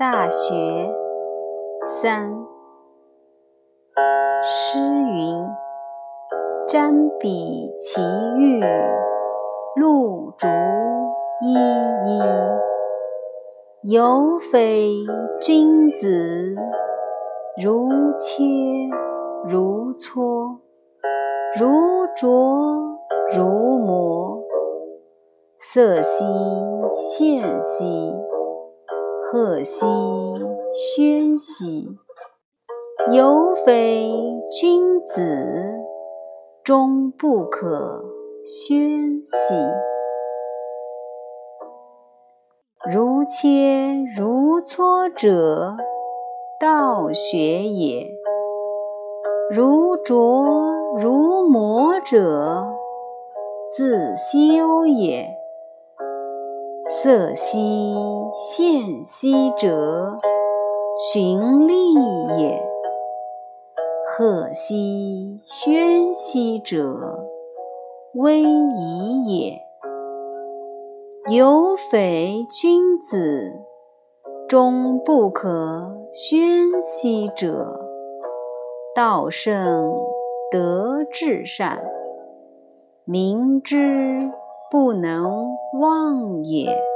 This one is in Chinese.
大学三诗云：瞻彼其玉，露竹依依。犹非君子，如切如磋，如琢如磨。色兮宪兮，赫兮宣兮。犹非君子，终不可宣兮。如切如磋者，道学也；如琢如磨者，自修也。色兮宪兮者，循吏也；赫兮喧兮者，威仪也。犹匪君子，终不可喧兮者，道圣德至善，民之不能忘也。